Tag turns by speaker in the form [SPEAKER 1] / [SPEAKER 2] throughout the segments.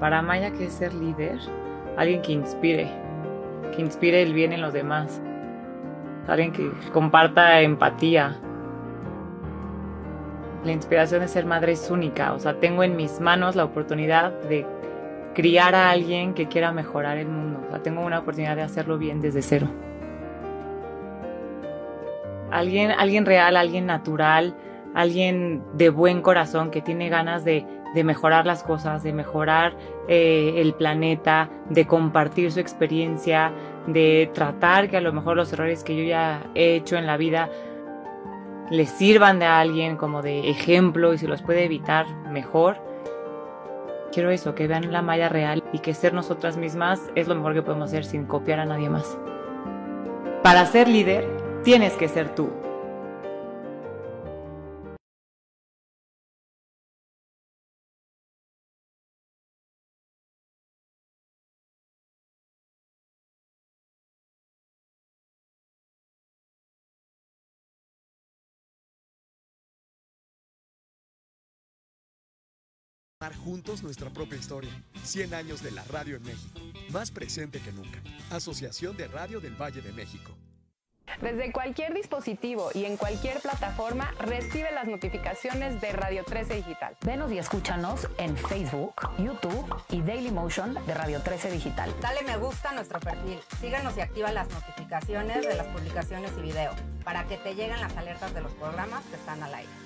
[SPEAKER 1] Para Maya, ¿qué es ser líder? Alguien que inspire, que inspire el bien en los demás. Alguien que comparta empatía. La inspiración de ser madre es única. O sea, tengo en mis manos la oportunidad de criar a alguien que quiera mejorar el mundo. O sea, tengo una oportunidad de hacerlo bien desde cero. Alguien, alguien real, alguien natural, alguien de buen corazón que tiene ganas de, mejorar las cosas, de mejorar eh, el planeta, de compartir su experiencia, de tratar que a lo mejor los errores que yo ya he hecho en la vida les sirvan de alguien como de ejemplo y si los puede evitar mejor. Quiero eso, que vean la malla real y que ser nosotras mismas es lo mejor que podemos hacer sin copiar a nadie más. Para ser líder, tienes que ser tú.
[SPEAKER 2] Juntos nuestra propia historia. 100 años de la radio en México. Más presente que nunca. Asociación de Radio del Valle de México.
[SPEAKER 3] Desde cualquier dispositivo y en cualquier plataforma recibe las notificaciones de Radio 13 Digital.
[SPEAKER 4] Venos y escúchanos en Facebook, YouTube y Daily Motion de Radio 13 Digital.
[SPEAKER 5] Dale me gusta a nuestro perfil. Síganos y activa las notificaciones de las publicaciones y video para que te lleguen las alertas de los programas que están al aire.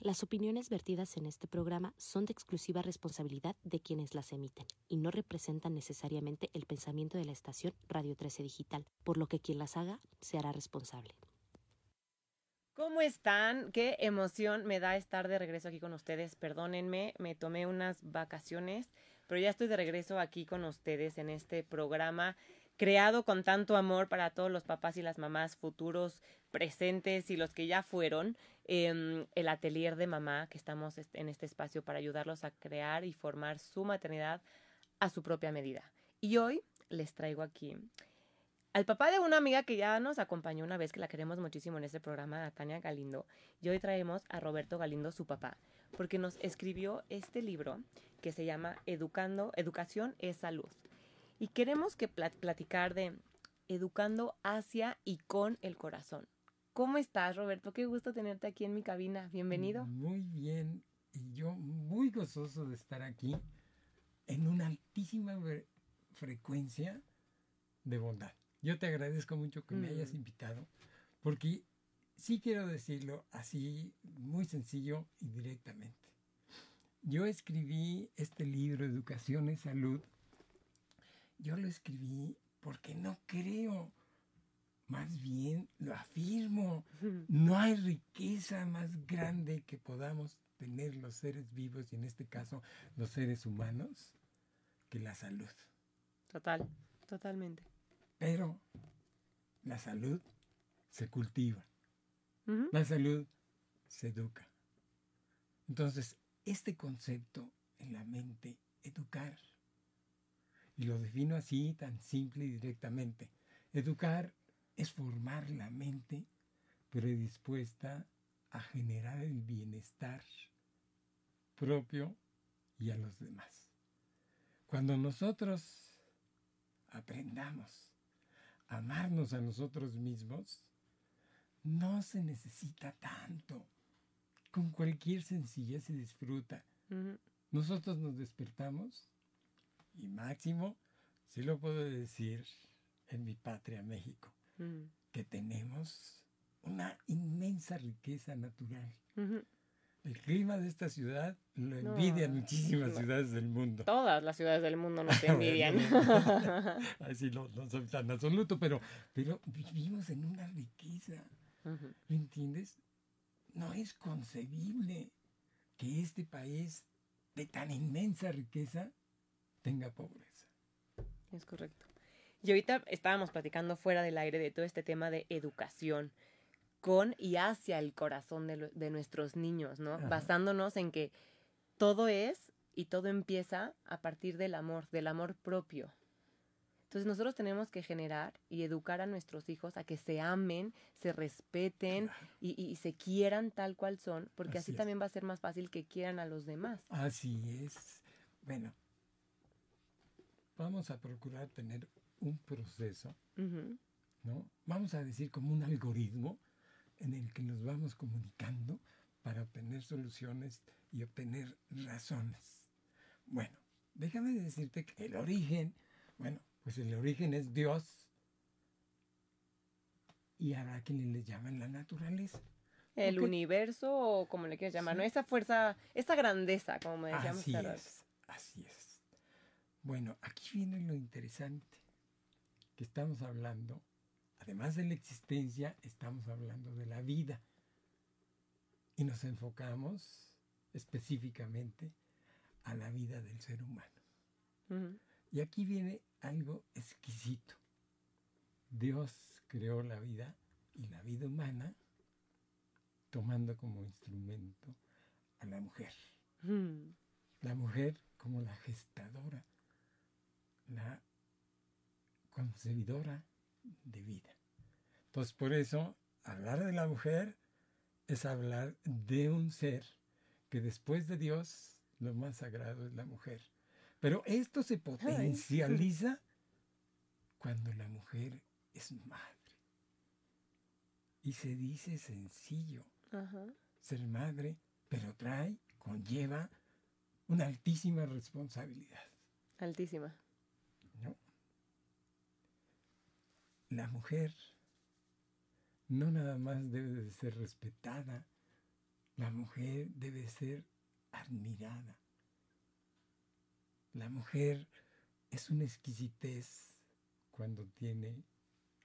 [SPEAKER 4] Las opiniones vertidas en este programa son de exclusiva responsabilidad de quienes las emiten y no representan necesariamente el pensamiento de la estación Radio 13 Digital, por lo que quien las haga se hará responsable.
[SPEAKER 1] ¿Cómo están? Qué emoción me da estar de regreso aquí con ustedes. Perdónenme, me tomé unas vacaciones, pero ya estoy de regreso aquí con ustedes en este programa creado con tanto amor para todos los papás y las mamás futuros, presentes y los que ya fueron, em, el atelier de mamá, que estamos en este espacio para ayudarlos a crear y formar su maternidad a su propia medida. Y hoy les traigo aquí al papá de una amiga que ya nos acompañó una vez, que la queremos muchísimo en este programa, a Tania Galindo. Y hoy traemos a Roberto Galindo, su papá, porque nos escribió este libro que se llama Educando, Educación es Salud. Y queremos que platicar de educando hacia y con el corazón. ¿Cómo estás, Roberto? Qué gusto tenerte aquí en mi cabina. Bienvenido.
[SPEAKER 6] Muy bien. Y yo muy gozoso de estar aquí en una altísima frecuencia de bondad. Yo te agradezco mucho que me hayas mm. invitado, porque sí quiero decirlo así, muy sencillo y directamente. Yo escribí este libro, Educación y Salud, yo lo escribí porque no creo, más bien lo afirmo. No hay riqueza más grande que podamos tener los seres vivos y en este caso los seres humanos que la salud.
[SPEAKER 1] Total, totalmente.
[SPEAKER 6] Pero la salud se cultiva. La salud se educa. Entonces, este concepto en la mente, educar, y lo defino así, tan simple y directamente. Educar es formar la mente predispuesta a generar el bienestar propio y a los demás. Cuando nosotros aprendamos a amarnos a nosotros mismos, no se necesita tanto. Con cualquier sencillez se disfruta. Nosotros nos despertamos y máximo, sí lo puedo decir en mi patria México, mm. que tenemos una inmensa riqueza natural. El clima de esta ciudad lo envidian muchísimas ciudades del mundo.
[SPEAKER 1] Todas las ciudades del mundo nos envidian.
[SPEAKER 6] Así no, no soy tan absoluto, pero, pero vivimos en una riqueza. ¿Me entiendes? No es concebible que este país de tan inmensa riqueza tenga pobreza.
[SPEAKER 1] Es correcto. Y ahorita estábamos platicando fuera del aire de todo este tema de educación con y hacia el corazón de, lo- de nuestros niños, ¿no?
[SPEAKER 6] Ajá.
[SPEAKER 1] Basándonos en que todo es y todo empieza a partir del amor, del amor propio. Entonces nosotros tenemos que generar y educar a nuestros hijos a que se amen, se respeten y, y se quieran tal cual son, porque así,
[SPEAKER 6] Así
[SPEAKER 1] también va a ser más fácil que quieran a los demás.
[SPEAKER 6] Así es. Bueno, vamos a procurar tener un proceso. ¿no? Vamos a decir como un algoritmo en el que nos vamos comunicando para obtener soluciones y obtener razones. Bueno, déjame decirte que el origen, bueno, pues el origen es Dios y habrá quienes le llaman la naturaleza.
[SPEAKER 1] El universo o como le quieras llamar, ¿no? Esa fuerza, esa grandeza, como me decíamos
[SPEAKER 6] Así es, así es. Bueno, aquí viene lo interesante, que estamos hablando, además de la existencia, estamos hablando de la vida. Y nos enfocamos específicamente a la vida del ser humano. Y aquí viene algo exquisito. Dios creó la vida y la vida humana tomando como instrumento a la mujer.
[SPEAKER 1] Mm.
[SPEAKER 6] La mujer como la gestadora, la concebidora de vida. Entonces, por eso, hablar de la mujer es hablar de un ser que después de Dios, lo más sagrado es la mujer. Pero esto se potencializa cuando la mujer es madre. Y se dice sencillo,
[SPEAKER 1] Ajá.
[SPEAKER 6] ser madre, pero trae, conlleva una altísima responsabilidad.
[SPEAKER 1] Altísima.
[SPEAKER 6] ¿no? La mujer no nada más debe de ser respetada, la mujer debe ser admirada. La mujer es una exquisitez cuando tiene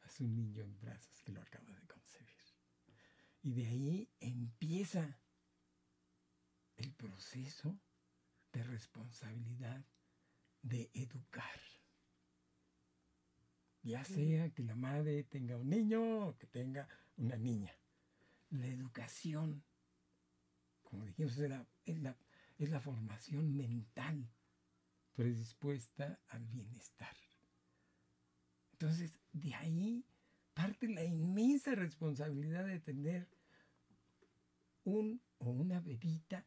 [SPEAKER 6] a su niño en brazos que lo acaba de concebir. Y de ahí empieza el proceso de responsabilidad de educar. Ya sea que la madre tenga un niño o que tenga una niña. La educación, como dijimos, es la, es la, es la formación mental predispuesta al bienestar. Entonces, de ahí parte la inmensa responsabilidad de tener un o una bebita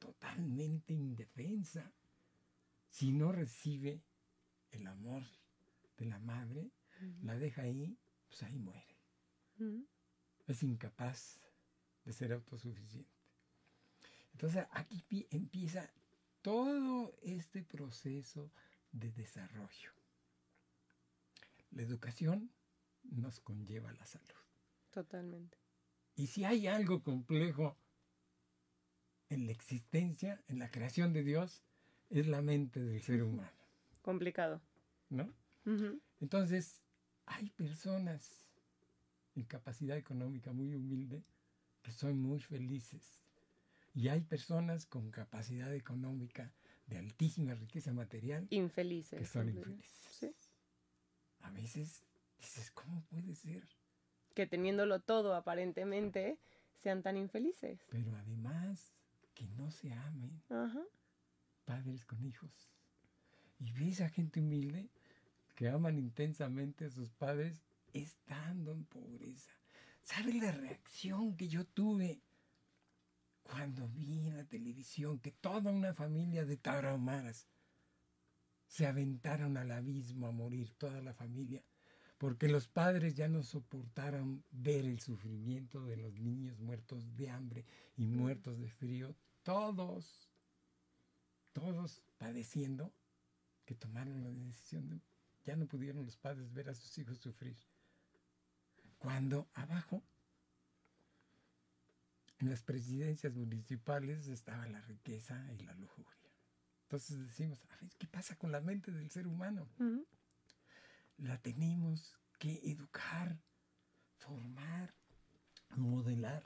[SPEAKER 6] totalmente indefensa si no recibe el amor de la madre, la deja ahí, pues ahí muere. Es incapaz de ser autosuficiente. Entonces aquí pi- empieza todo este proceso de desarrollo. La educación nos conlleva la salud.
[SPEAKER 1] Totalmente.
[SPEAKER 6] Y si hay algo complejo en la existencia, en la creación de Dios, es la mente del ser humano,
[SPEAKER 1] Complicado.
[SPEAKER 6] ¿no? Entonces, hay personas en capacidad económica muy humilde que son muy felices. Y hay personas con capacidad económica de altísima riqueza material
[SPEAKER 1] Infelices.
[SPEAKER 6] que son infelices.
[SPEAKER 1] Sí.
[SPEAKER 6] A veces dices, ¿cómo puede ser?
[SPEAKER 1] Que teniéndolo todo aparentemente sean tan infelices.
[SPEAKER 6] Pero además que no se amen
[SPEAKER 1] Ajá.
[SPEAKER 6] padres con hijos. Y ves a gente humilde que aman intensamente a sus padres estando en pobreza. ¿Sabes la reacción que yo tuve cuando vi en la televisión que toda una familia de tarahumaras se aventaron al abismo a morir, toda la familia? Porque los padres ya no soportaron ver el sufrimiento de los niños muertos de hambre y muertos de frío, todos todos padeciendo, que tomaron la decisión de, ya no pudieron los padres ver a sus hijos sufrir. Cuando abajo, en las presidencias municipales, estaba la riqueza y la lujuria. Entonces decimos, a ver, ¿qué pasa con la mente del ser humano? La tenemos que educar, formar, modelar.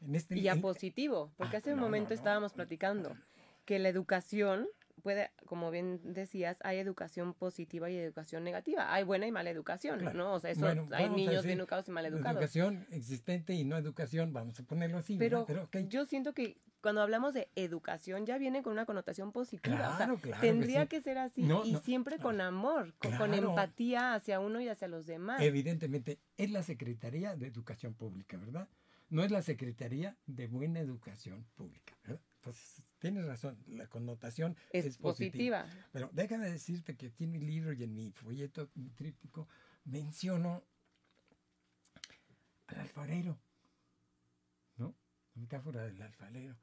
[SPEAKER 6] En este,
[SPEAKER 1] Y a positivo, porque
[SPEAKER 6] Ah,
[SPEAKER 1] hace un
[SPEAKER 6] no,
[SPEAKER 1] momento
[SPEAKER 6] no.
[SPEAKER 1] estábamos platicando que la educación puede, como bien decías, hay educación positiva y educación negativa. Hay buena y mala educación,
[SPEAKER 6] Claro.
[SPEAKER 1] ¿no? O sea, eso,
[SPEAKER 6] Bueno,
[SPEAKER 1] hay niños bien educados y mal educados.
[SPEAKER 6] Educación existente y no educación, vamos a ponerlo así.
[SPEAKER 1] Pero, yo siento que cuando hablamos de educación ya viene con una connotación positiva. o sea,
[SPEAKER 6] Claro, claro que
[SPEAKER 1] tendría
[SPEAKER 6] sí.
[SPEAKER 1] que ser así
[SPEAKER 6] No,
[SPEAKER 1] y
[SPEAKER 6] no.
[SPEAKER 1] siempre con amor, con, empatía hacia uno y hacia los demás.
[SPEAKER 6] Evidentemente, es la Secretaría de Educación Pública, ¿verdad? No es la Secretaría de Buena Educación Pública, ¿verdad? Pues tienes razón, la connotación
[SPEAKER 1] es,
[SPEAKER 6] es, positiva.
[SPEAKER 1] positiva.
[SPEAKER 6] Pero déjame decirte que aquí en mi libro y en mi folleto, mi tríptico, menciono al alfarero, ¿no? La metáfora del alfarero,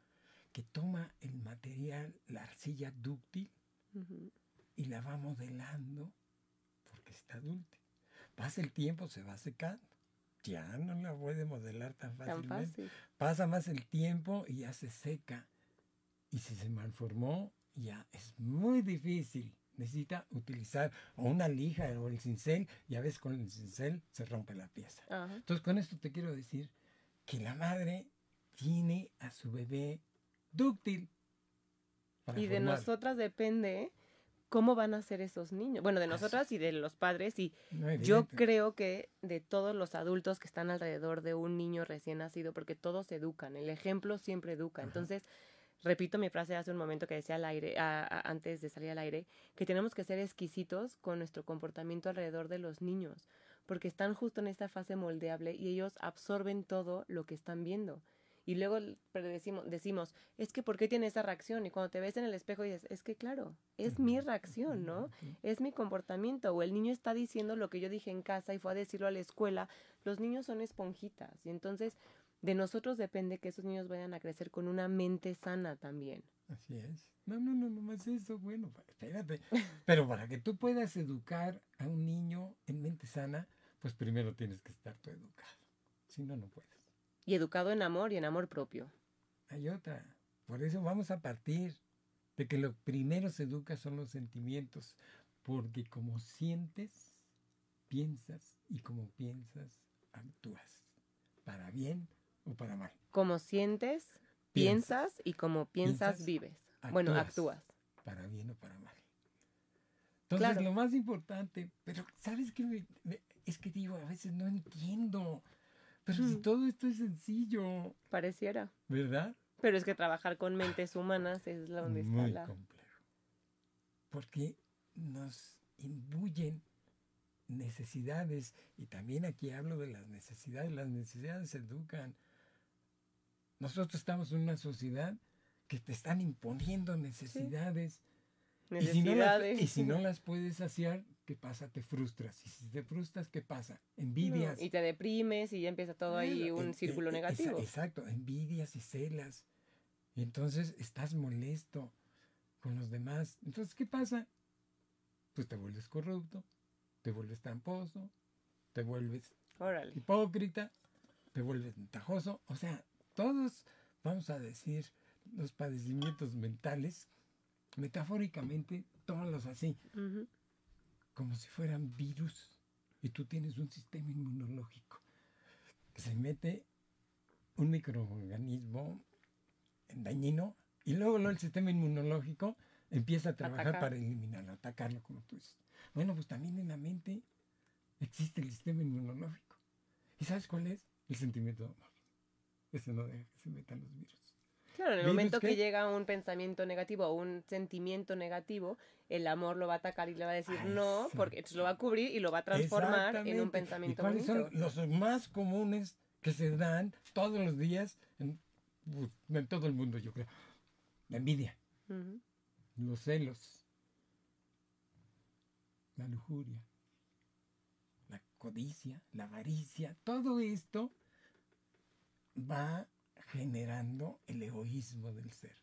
[SPEAKER 6] que toma el material, la arcilla dúctil, y la va modelando porque está dúctil. Pasa el tiempo, se va secando. Ya no la puede modelar tan
[SPEAKER 1] Tan
[SPEAKER 6] fácilmente.
[SPEAKER 1] fácil.
[SPEAKER 6] Pasa más el tiempo y ya se seca. Y si se malformó, ya es muy difícil. Necesita utilizar o una lija o el cincel y a veces con el cincel se rompe la pieza.
[SPEAKER 1] Ajá.
[SPEAKER 6] Entonces con esto te quiero decir que la madre tiene a su bebé dúctil. para
[SPEAKER 1] Y de
[SPEAKER 6] formar.
[SPEAKER 1] nosotras depende cómo van a ser esos niños. Bueno, de nosotras y de los padres. Y
[SPEAKER 6] No,
[SPEAKER 1] yo creo que de todos los adultos que están alrededor de un niño recién nacido, porque todos educan, el ejemplo siempre educa.
[SPEAKER 6] Ajá.
[SPEAKER 1] Entonces, repito mi frase hace un momento que decía al aire, a- a- antes de salir al aire, que tenemos que ser exquisitos con nuestro comportamiento alrededor de los niños, porque están justo en esta fase moldeable y ellos absorben todo lo que están viendo. Y luego decimos, decimos, es que ¿por qué tiene esa reacción? Y cuando te ves en el espejo dices, es que claro, es mi reacción, ¿no? Es mi comportamiento. O el niño está diciendo lo que yo dije en casa y fue a decirlo a la escuela. Los niños son esponjitas. Y entonces de nosotros depende que esos niños vayan a crecer con una mente sana también.
[SPEAKER 6] Así es. No, no, no, no más eso. Bueno, espérate. Pero para que tú puedas educar a un niño en mente sana, pues primero tienes que estar tú educado. Si no, no puedes.
[SPEAKER 1] Y educado en amor y en amor propio.
[SPEAKER 6] Hay otra. Por eso vamos a partir de que lo primero se educa son los sentimientos. Porque como sientes, piensas y como piensas, actúas. Para bien o para mal.
[SPEAKER 1] Como sientes,
[SPEAKER 6] Piensas.
[SPEAKER 1] piensas, y como piensas,
[SPEAKER 6] Piensas,
[SPEAKER 1] vives. Bueno,
[SPEAKER 6] actúas. para bien o para mal. Entonces,
[SPEAKER 1] Claro.
[SPEAKER 6] lo más importante, pero ¿sabes qué? Me- me- es que digo, a veces no entiendo. Pero si
[SPEAKER 1] Mm.
[SPEAKER 6] todo esto es sencillo,
[SPEAKER 1] Pareciera.
[SPEAKER 6] ¿verdad?
[SPEAKER 1] Pero es que trabajar con mentes humanas es la donde está
[SPEAKER 6] Muy
[SPEAKER 1] la...
[SPEAKER 6] complejo. Porque nos imbuyen necesidades, y también aquí hablo de las necesidades, las necesidades se educan. Nosotros estamos en una sociedad que te están imponiendo necesidades. Y si, no las,
[SPEAKER 1] Necesidades.
[SPEAKER 6] y si no las puedes saciar, ¿qué pasa? Te frustras. Y si te frustras, ¿qué pasa? Envidias.
[SPEAKER 1] No, y te deprimes y ya empieza todo ahí un
[SPEAKER 6] eh,
[SPEAKER 1] círculo
[SPEAKER 6] eh,
[SPEAKER 1] negativo.
[SPEAKER 6] Exacto, envidias y celas. Y entonces estás molesto con los demás. Entonces, ¿qué pasa? Pues te vuelves corrupto, te vuelves tramposo, te vuelves
[SPEAKER 1] Órale.
[SPEAKER 6] hipócrita, te vuelves ventajoso. O sea, todos, vamos a decir, los padecimientos mentales, metafóricamente, tómalos así, como si fueran virus. Y tú tienes un sistema inmunológico. que Se mete un microorganismo dañino y luego, luego el sistema inmunológico empieza a trabajar
[SPEAKER 1] Atacar.
[SPEAKER 6] para eliminarlo, atacarlo, como tú dices. Bueno, pues también en la mente existe el sistema inmunológico. ¿Y sabes cuál es? El sentimiento de amor. No deja que se metan los virus.
[SPEAKER 1] Claro, en el
[SPEAKER 6] ¿Virus
[SPEAKER 1] momento que llega un pensamiento negativo o un sentimiento negativo, el amor lo va a atacar y le va a decir
[SPEAKER 6] Ah,
[SPEAKER 1] no, porque lo va a cubrir y lo va a transformar en un pensamiento
[SPEAKER 6] ¿Y cuáles
[SPEAKER 1] bonito.
[SPEAKER 6] son los más comunes que se dan todos los días en, en todo el mundo, yo creo? La envidia, los celos, la lujuria, la codicia, la avaricia, todo esto va generando el egoísmo del ser.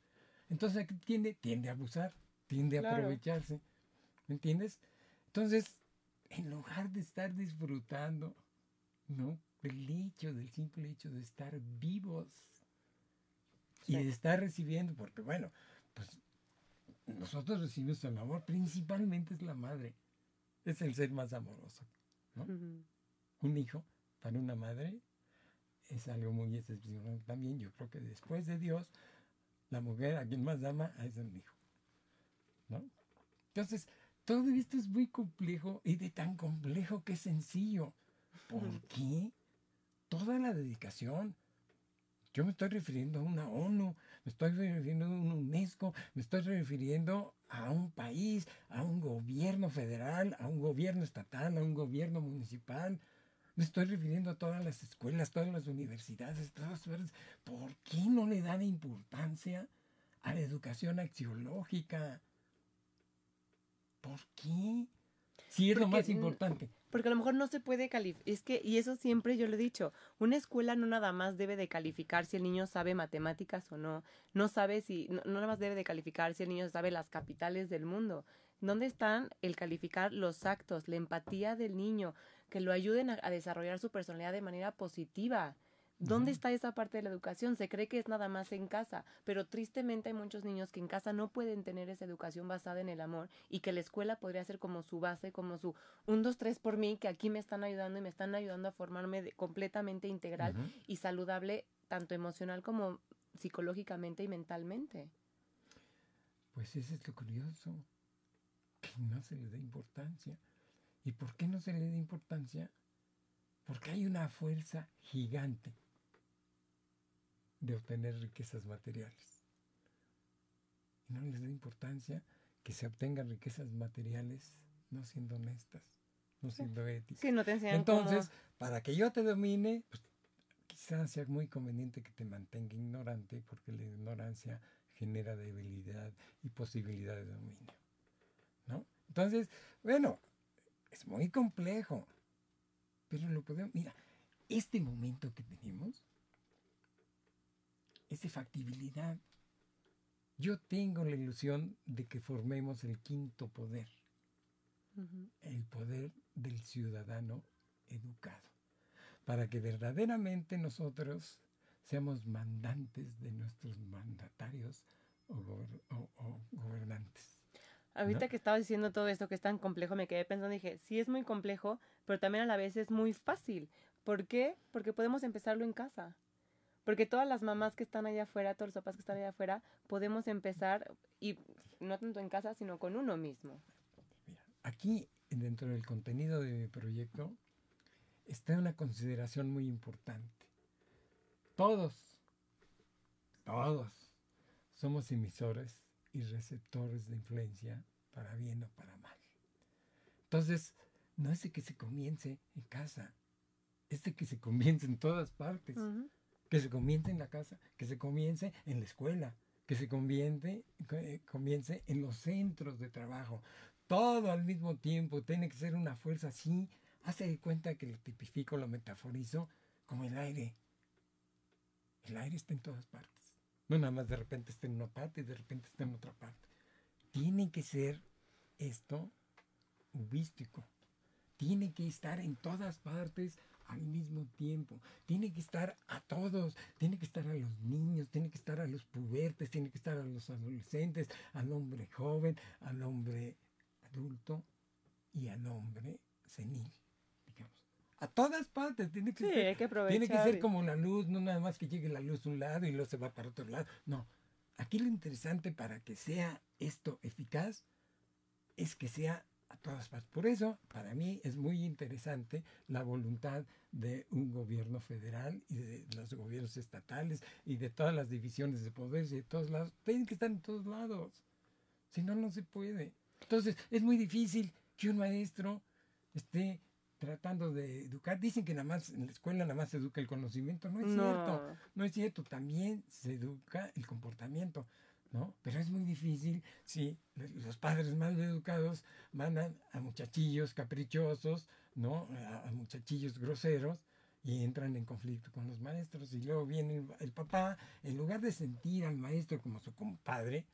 [SPEAKER 6] Entonces, ¿a qué tiende? Tiende a abusar, tiende a aprovecharse. ¿Me entiendes? Entonces, en lugar de estar disfrutando, ¿no? Del hecho, del simple hecho de estar vivos y de estar recibiendo, porque bueno, pues nosotros recibimos el amor, principalmente es la madre, es el ser más amoroso, ¿no? Un hijo para una madre es algo muy excepcional también. Yo creo que después de Dios, la mujer a quien más ama es el hijo. ¿no? Entonces, todo esto es muy complejo y de tan complejo que es sencillo. ¿Por qué? Toda la dedicación. Yo me estoy refiriendo a una ONU, me estoy refiriendo a un UNESCO, me estoy refiriendo a un país, a un gobierno federal, a un gobierno estatal, a un gobierno municipal. Me estoy refiriendo a todas las escuelas, todas las universidades, todas las... ¿Por qué no le dan importancia a la educación axiológica? ¿Por qué? Sí, es lo más importante.
[SPEAKER 1] Porque a lo mejor no se puede calificar. Es que, y eso siempre yo lo he dicho, una escuela no nada más debe de calificar si el niño sabe matemáticas o no. No sabe si, no, no nada más debe de calificar si el niño sabe las capitales del mundo. ¿Dónde están el calificar los actos, la empatía del niño, que lo ayuden a, a desarrollar su personalidad de manera positiva? ¿Dónde está esa parte de la educación? Se cree que es nada más en casa, pero tristemente hay muchos niños que en casa no pueden tener esa educación basada en el amor y que la escuela podría ser como su base, como su un, dos, tres por mí, que aquí me están ayudando y me están ayudando a formarme de, completamente integral y saludable, tanto emocional como psicológicamente y mentalmente.
[SPEAKER 6] Pues eso es lo curioso, que no se le da importancia. ¿Y por qué no se le da importancia? Porque hay una fuerza gigante de obtener riquezas materiales. Y no les da importancia que se obtengan riquezas materiales no siendo honestas, no siendo éticas.
[SPEAKER 1] Sí, no te
[SPEAKER 6] Entonces, para que yo te domine, pues, quizás sea muy conveniente que te mantenga ignorante, porque la ignorancia genera debilidad y posibilidad de dominio. ¿No? Entonces, bueno, es muy complejo, pero lo podemos, mira, este momento que tenemos es de factibilidad. Yo tengo la ilusión de que formemos el quinto poder, el poder del ciudadano educado, para que verdaderamente nosotros seamos mandantes de nuestros mandatarios o, gober- o- o gobernantes.
[SPEAKER 1] Ahorita
[SPEAKER 6] ¿no?
[SPEAKER 1] que estaba diciendo todo esto que es tan complejo, me quedé pensando y dije, sí es muy complejo, pero también a la vez es muy fácil. ¿Por qué? Porque podemos empezarlo en casa. Porque todas las mamás que están allá afuera, todos los papás que están allá afuera, podemos empezar, y no tanto en casa, sino con uno mismo.
[SPEAKER 6] Mira, aquí dentro del contenido de mi proyecto está una consideración muy importante. Todos, todos somos emisores y receptores de influencia para bien o para mal. Entonces, no es de que se comience en casa, es de que se comience en todas partes que se comience en la casa, que se comience en la escuela, que se comience, eh, comience en los centros de trabajo. Todo al mismo tiempo tiene que ser una fuerza así. Hace de cuenta que lo tipifico, lo metaforizo como el aire. El aire está en todas partes. No nada más de repente está en una parte y de repente está en otra parte. Tiene que ser esto ubístico. Tiene que estar en todas partes al mismo tiempo. Tiene que estar a todos. Tiene que estar a los niños, tiene que estar a los pubertes, tiene que estar a los adolescentes, al hombre joven, al hombre adulto y al hombre senil. A todas partes tiene que
[SPEAKER 1] Sí,
[SPEAKER 6] ser.
[SPEAKER 1] hay que
[SPEAKER 6] Tiene que ser como la luz, no nada más que llegue la luz a un lado y luego se va para otro lado. No. Aquí lo interesante para que sea esto eficaz es que sea a todas partes. Por eso, para mí es muy interesante la voluntad de un gobierno federal y de los gobiernos estatales y de todas las divisiones de poderes y de todos lados. Tienen que estar en todos lados. Si no, no se puede. Entonces, es muy difícil que un maestro esté tratando de educar. Dicen que nada más en la escuela nada más se educa el conocimiento. No es cierto.
[SPEAKER 1] No.
[SPEAKER 6] Es cierto, también se educa el comportamiento, ¿no? Pero es muy difícil si los padres mal educados mandan a muchachillos caprichosos, ¿no? A, a muchachillos groseros y entran en conflicto con los maestros y luego viene el, el papá, en lugar de sentir al maestro como su compadre,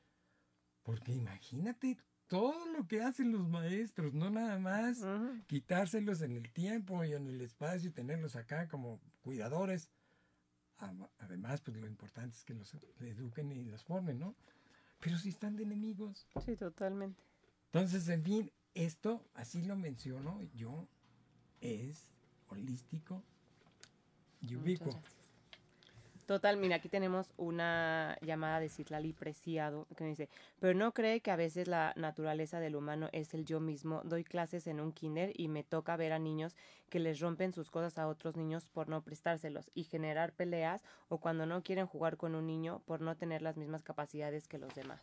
[SPEAKER 6] porque imagínate todo lo que hacen los maestros, no nada más quitárselos en el tiempo y en el espacio y tenerlos acá como cuidadores. Además, pues lo importante es que los eduquen y los formen, ¿no? Pero si están de enemigos.
[SPEAKER 1] Sí, totalmente.
[SPEAKER 6] Entonces, en fin, esto, así lo menciono yo, es holístico y ubicuo.
[SPEAKER 1] Total, mira, aquí tenemos una llamada de Citlali Preciado que me dice, pero no cree que a veces la naturaleza del humano es el yo mismo. Doy clases en un kinder y me toca ver a niños que les rompen sus cosas a otros niños por no prestárselos y generar peleas o cuando no quieren jugar con un niño por no tener las mismas capacidades que los demás.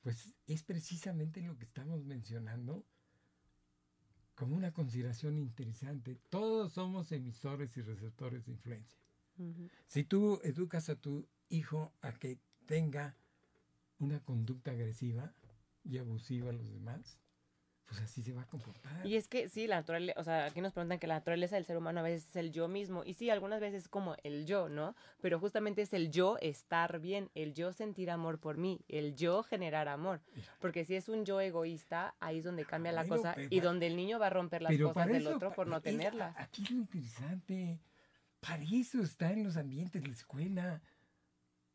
[SPEAKER 6] Pues es precisamente lo que estamos mencionando como una consideración interesante. Todos somos emisores y receptores de influencia. Si tú educas a tu hijo a que tenga una conducta agresiva y abusiva a los demás, pues así se va a comportar.
[SPEAKER 1] Y es que sí, la naturaleza, o sea, aquí nos preguntan que la naturaleza del ser humano a veces es el yo mismo. Y sí, algunas veces es como el yo, ¿no? Pero justamente es el yo estar bien, el yo sentir amor por mí, el yo generar amor. Porque si es un yo egoísta, ahí es donde cambia la cosa y donde el niño va a romper las cosas del otro por no tenerlas.
[SPEAKER 6] Aquí lo interesante. Para eso está en los ambientes de la escuela.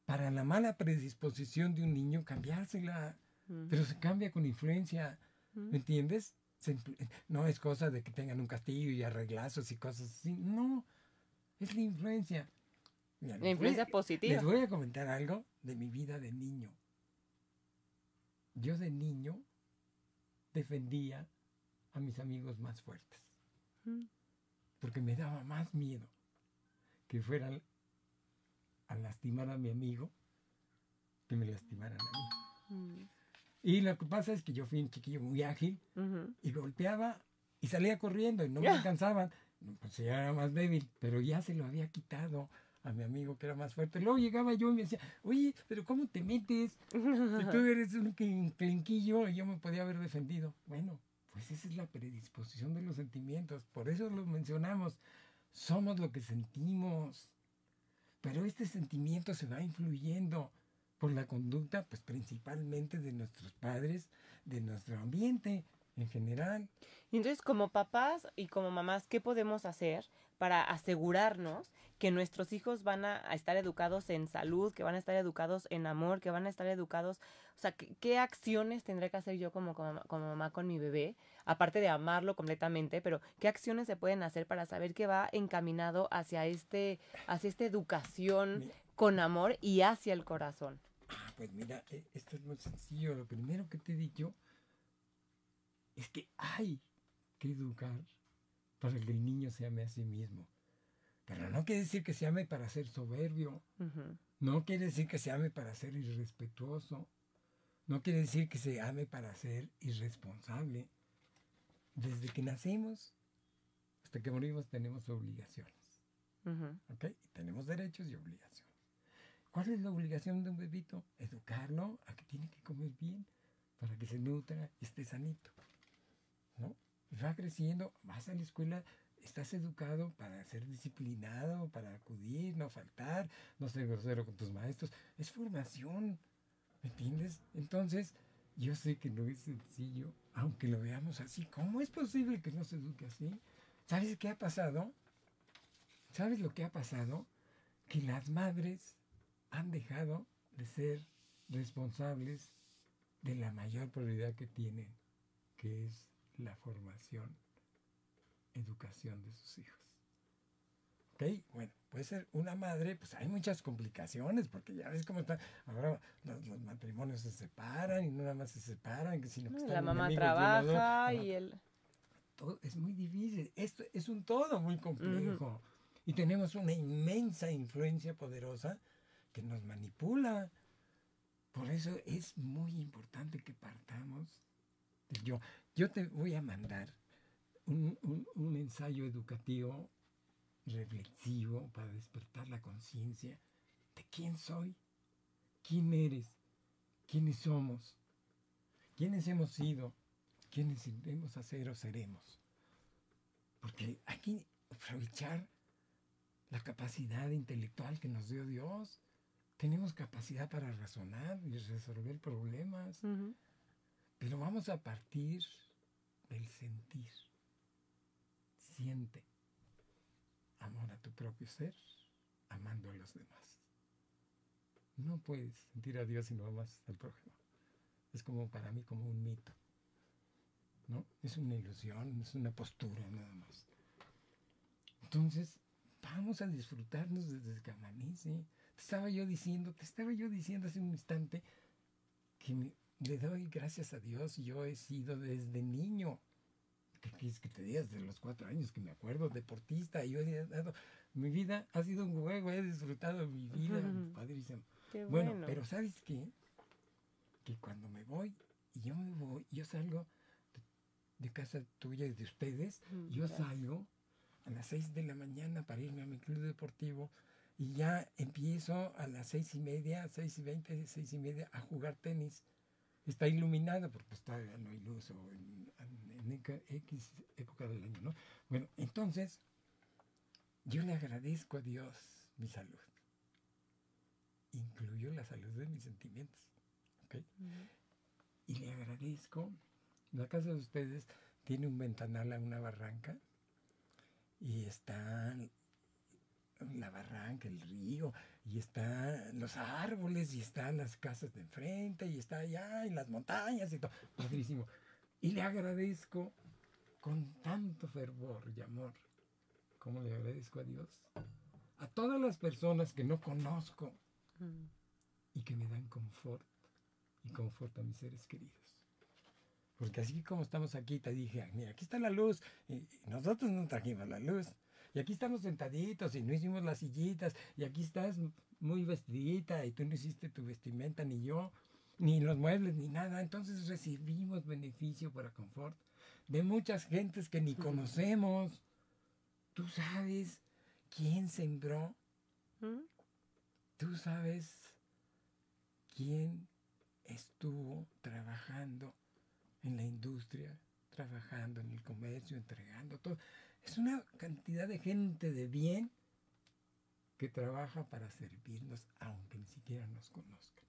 [SPEAKER 6] Para la mala predisposición de un niño, cambiársela. Pero se cambia con influencia. ¿Me entiendes? no es cosa de que tengan un castillo y arreglazos y cosas así. No. Es la influencia.
[SPEAKER 1] la influencia positiva.
[SPEAKER 6] Les voy a comentar algo de mi vida de niño. Yo de niño defendía a mis amigos más fuertes. Porque me daba más miedo que fueran a lastimar a mi amigo que me lastimaran a mí. Mm. Y lo que pasa es que yo fui un chiquillo muy ágil y golpeaba y salía corriendo y no me alcanzaban. Pues ya era más débil, pero ya se lo había quitado a mi amigo que era más fuerte. Luego llegaba yo y me decía, oye, pero ¿cómo te metes? Si tú eres un clinquillo y yo me podía haber defendido. Bueno, pues esa es la predisposición de los sentimientos. Por eso los mencionamos. Somos lo que sentimos. Pero este sentimiento se va influyendo por la conducta, pues principalmente de nuestros padres, de nuestro ambiente en general.
[SPEAKER 1] Y entonces, como papás y como mamás, ¿qué podemos hacer para asegurarnos que nuestros hijos van a, estar educados en salud, que van a estar educados en amor, que van a estar educados, o sea, ¿qué, acciones tendré que hacer yo como, como, mamá con mi bebé? Aparte de amarlo completamente, pero ¿qué acciones se pueden hacer para saber que va encaminado hacia, este, hacia esta educación con amor y hacia el corazón?
[SPEAKER 6] Ah, pues mira, e, esto es muy sencillo. Lo primero que te he dicho es que hay que educar para que el niño se ame a sí mismo. Pero no quiere decir que se ame para ser soberbio. No quiere decir que se ame para ser irrespetuoso. No quiere decir que se ame para ser irresponsable. Desde que nacemos hasta que morimos tenemos obligaciones. ¿Ok? tenemos derechos y obligaciones. ¿Cuál es la obligación de un bebito? Educarlo a que tiene que comer bien para que se nutra y esté sanito. ¿No? va creciendo, vas a la escuela, estás educado para ser disciplinado, para acudir, no faltar, no ser grosero con tus maestros. Es formación, ¿me entiendes? Entonces, yo sé que no es sencillo, aunque lo veamos así. ¿Cómo es posible que no se eduque así? ¿Sabes qué ha pasado? ¿Sabes lo que ha pasado? Que las madres han dejado de ser responsables de la mayor prioridad que tienen, que es la formación, educación de sus hijos. ¿Ok? Bueno, puede ser una madre, pues hay muchas complicaciones, porque ya ves cómo está, ahora los, matrimonios se separan y no nada más se separan, sino que están
[SPEAKER 1] La mamá trabaja y él...
[SPEAKER 6] Todo, es muy difícil, esto es un todo muy complejo. Y tenemos una inmensa influencia poderosa que nos manipula. Por eso es muy importante que partamos yo. Yo te voy a mandar un, un ensayo educativo reflexivo para despertar la conciencia de quién soy, quién eres, quiénes somos, quiénes hemos sido, quiénes iremos a ser o seremos. Porque hay que aprovechar la capacidad intelectual que nos dio Dios. Tenemos capacidad para razonar y resolver problemas. Pero vamos a partir del sentir. Siente amor a tu propio ser, amando a los demás. No puedes sentir a Dios si no amas al prójimo. Es como para mí como un mito. ¿No? Es una ilusión, es una postura nada más. Entonces, vamos a disfrutarnos desde que amanece. Te estaba yo diciendo, te estaba yo diciendo hace un instante que me- le doy gracias a Dios. Yo he sido desde niño. ¿Qué quieres que te digas? De los cuatro años que me acuerdo, deportista. Yo he dado, mi vida ha sido un juego, he disfrutado mi vida,
[SPEAKER 1] Ujú.
[SPEAKER 6] padrísimo.
[SPEAKER 1] Qué
[SPEAKER 6] Bueno,
[SPEAKER 1] bueno.
[SPEAKER 6] pero ¿sabes qué? Que cuando me voy, y yo me voy, yo salgo de, de casa tuya y de ustedes,
[SPEAKER 1] Mm,
[SPEAKER 6] yo
[SPEAKER 1] gracias.
[SPEAKER 6] salgo a las 6 de la mañana para irme a mi club deportivo y ya empiezo a las seis y media, seis y veinte, seis y media a jugar tenis. Está iluminado porque está, no hay luz o en, X época del año, ¿no? Bueno, entonces yo le agradezco a Dios mi salud. Incluyo la salud de mis sentimientos. ¿ok? Y le agradezco. La casa de ustedes tiene un ventanal a una barranca y está la barranca, el río, y están los árboles, y están las casas de enfrente, y está allá, y las montañas, y todo. Padrísimo. Y le agradezco con tanto fervor y amor, como le agradezco a Dios, a todas las personas que no conozco
[SPEAKER 1] Mm.
[SPEAKER 6] y que me dan confort y confort a mis seres queridos. Porque así como estamos aquí, te dije, "Ay, mira, aquí está la luz, y nosotros no trajimos la luz. Y aquí estamos sentaditos y no hicimos las sillitas, y aquí estás muy vestidita y tú no hiciste tu vestimenta, ni yo, ni los muebles, ni nada. Entonces recibimos beneficio para confort de muchas gentes que ni conocemos. Tú sabes quién sembró
[SPEAKER 1] Mm.
[SPEAKER 6] Tú sabes quién estuvo trabajando en la industria, trabajando en el comercio, entregando todo. Es una cantidad de gente de bien que trabaja para servirnos, aunque ni siquiera nos conozcan.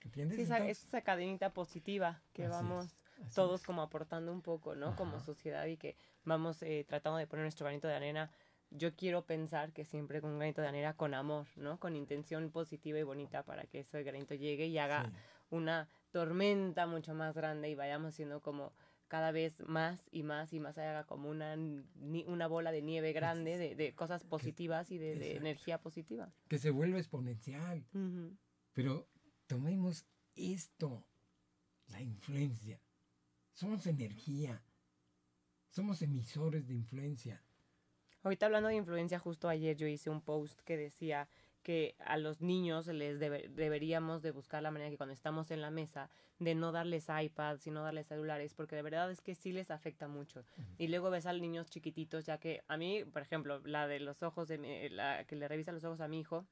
[SPEAKER 6] ¿Entiendes?
[SPEAKER 1] Sí, esa, es esa cadenita positiva que
[SPEAKER 6] Así
[SPEAKER 1] vamos todos
[SPEAKER 6] es.
[SPEAKER 1] como aportando un poco, ¿no? Como sociedad y que vamos eh, tratando de poner nuestro granito de arena. Yo quiero pensar que siempre con un granito de arena con amor, ¿no? Con intención positiva y bonita para que ese granito llegue y haga
[SPEAKER 6] Sí.
[SPEAKER 1] una tormenta mucho más grande y vayamos siendo como cada vez más y más y más haga como una, una bola de nieve grande de, de cosas positivas y de, energía positiva.
[SPEAKER 6] Que se vuelve exponencial. Pero tomemos esto, la influencia. Somos energía. Somos emisores de influencia.
[SPEAKER 1] Ahorita hablando de influencia, justo ayer yo hice un post que decía que a los niños les debe- deberíamos de buscar la manera que cuando estamos en la mesa de no darles iPads y no darles celulares porque de verdad es que sí les afecta mucho. Y luego ves a los niños chiquititos ya que a mí por ejemplo la de los ojos de mi- la que le revisa los ojos a mi hijo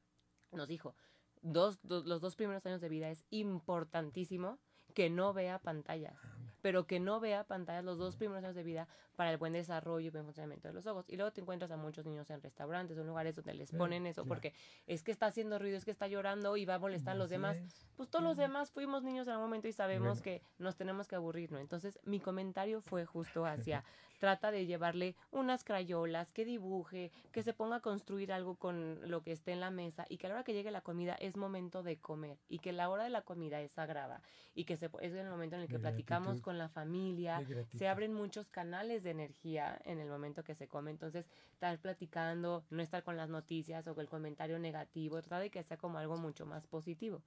[SPEAKER 1] nos dijo dos, dos- los dos primeros años de vida es importantísimo que no vea pantallas pero que no vea pantallas los dos primeros años de vida para el buen desarrollo y buen funcionamiento de los ojos. Y luego te encuentras a muchos niños en restaurantes o en lugares donde les ponen eso porque es que está haciendo ruido, es que está llorando y va a molestar a los demás.
[SPEAKER 6] es.
[SPEAKER 1] Pues todos los demás fuimos niños en algún momento y sabemos que nos tenemos que aburrir, ¿no? Entonces mi comentario fue justo hacia, trata de llevarle unas crayolas, que dibuje, que se ponga a construir algo con lo que esté en la mesa y que a la hora que llegue la comida es momento de comer y que la hora de la comida es sagrada y que se, es el momento en el que
[SPEAKER 6] De
[SPEAKER 1] platicamos
[SPEAKER 6] gratitud.
[SPEAKER 1] con la familia, se abren muchos canales de energía en el momento que se come. Entonces, estar platicando, no estar con las noticias o con el comentario negativo, tratar de que sea como algo mucho más positivo.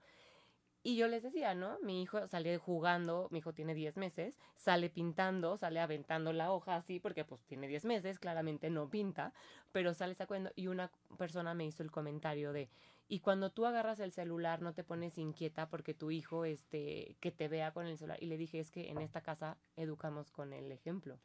[SPEAKER 1] Y yo les decía, ¿no? Mi hijo sale jugando, mi hijo tiene 10 meses, sale pintando, sale aventando la hoja así, porque pues tiene 10 meses, claramente no pinta, pero sale sacando y una persona me hizo el comentario de, y cuando tú agarras el celular no te pones inquieta porque tu hijo, este, que te vea con el celular. Y le dije, es que en esta casa educamos con el ejemplo.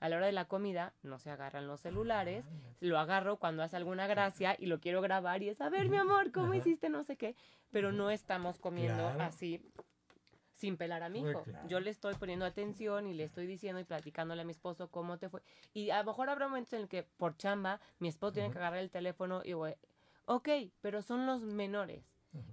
[SPEAKER 1] A la hora de la comida no se agarran los celulares, lo agarro cuando hace alguna gracia y lo quiero grabar y es, a ver, mi amor, ¿cómo hiciste? No sé qué. Pero no estamos comiendo
[SPEAKER 6] Claro.
[SPEAKER 1] así sin pelar a mi hijo.
[SPEAKER 6] claro.
[SPEAKER 1] Yo le estoy poniendo atención y le estoy diciendo y platicándole a mi esposo cómo te fue. Y a lo mejor habrá momentos en el que por chamba mi esposo tiene que agarrar el teléfono y güey, ok, pero son los menores.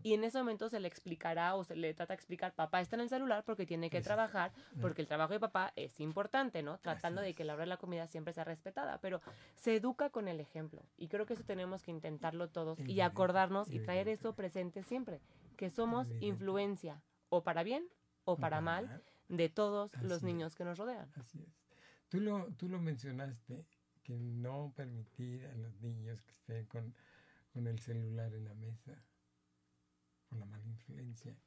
[SPEAKER 1] Y en ese momento se le explicará o se le trata de explicar, papá está en el celular porque tiene que trabajar, porque el trabajo de papá es importante, ¿no? Tratando de que la hora de la comida siempre sea respetada, pero se educa con el ejemplo. Y creo que eso tenemos que intentarlo todos y acordarnos y traer eso presente siempre, que somos influencia, o para bien o para mal, de todos
[SPEAKER 6] Así
[SPEAKER 1] los
[SPEAKER 6] es.
[SPEAKER 1] niños que nos rodean.
[SPEAKER 6] Así es. Tú lo, tú lo mencionaste, que no permitir a los niños que estén con, con el celular en la mesa, por la mala influencia